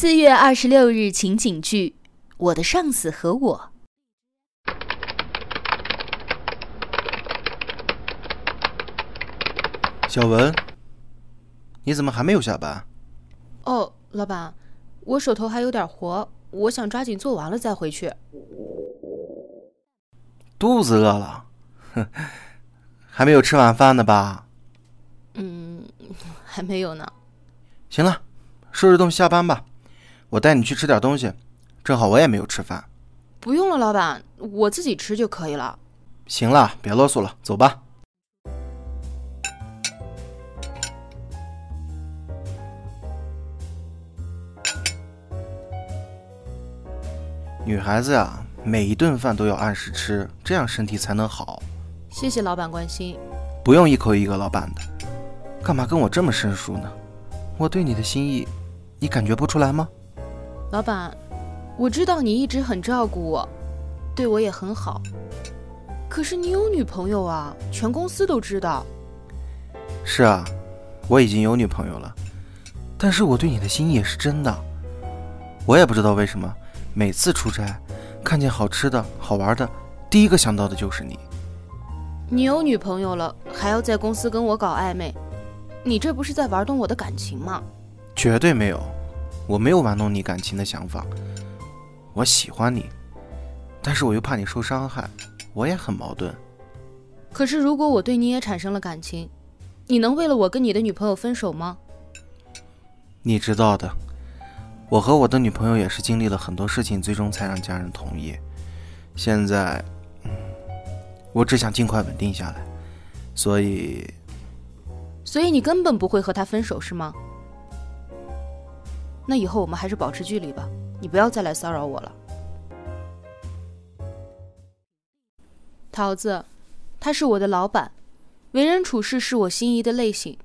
四月二十六日情景剧：我的上司和我。小文，你怎么还没有下班？哦，老板，我手头还有点活，我想抓紧做完了再回去。肚子饿了，哼，还没有吃晚饭呢吧？嗯，还没有呢。行了，收拾东西下班吧。我带你去吃点东西，正好我也没有吃饭。不用了，老板，我自己吃就可以了。行了，别啰嗦了，走吧。女孩子呀，每一顿饭都要按时吃，这样身体才能好。谢谢老板关心。不用一口一个老板的，干嘛跟我这么生疏呢？我对你的心意，你感觉不出来吗？老板，我知道你一直很照顾我，对我也很好。可是你有女朋友啊，全公司都知道。是啊，我已经有女朋友了，但是我对你的心意也是真的。我也不知道为什么，每次出差，看见好吃的好玩的，第一个想到的就是你。你有女朋友了，还要在公司跟我搞暧昧，你这不是在玩弄我的感情吗？绝对没有。我没有玩弄你感情的想法，我喜欢你，但是我又怕你受伤害，我也很矛盾。可是如果我对你也产生了感情，你能为了我跟你的女朋友分手吗？你知道的，我和我的女朋友也是经历了很多事情，最终才让家人同意。现在，嗯我只想尽快稳定下来，所以，所以你根本不会和他分手是吗？那以后我们还是保持距离吧，你不要再来骚扰我了。桃子，他是我的老板，为人处事是我心仪的类型，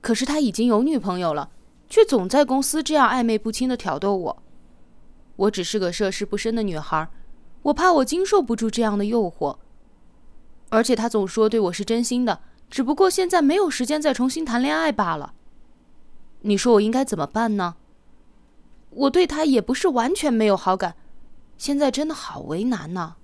可是他已经有女朋友了，却总在公司这样暧昧不清的挑逗我。我只是个涉世不深的女孩，我怕我经受不住这样的诱惑。而且他总说对我是真心的，只不过现在没有时间再重新谈恋爱罢了。你说我应该怎么办呢？我对他也不是完全没有好感，现在真的好为难呢。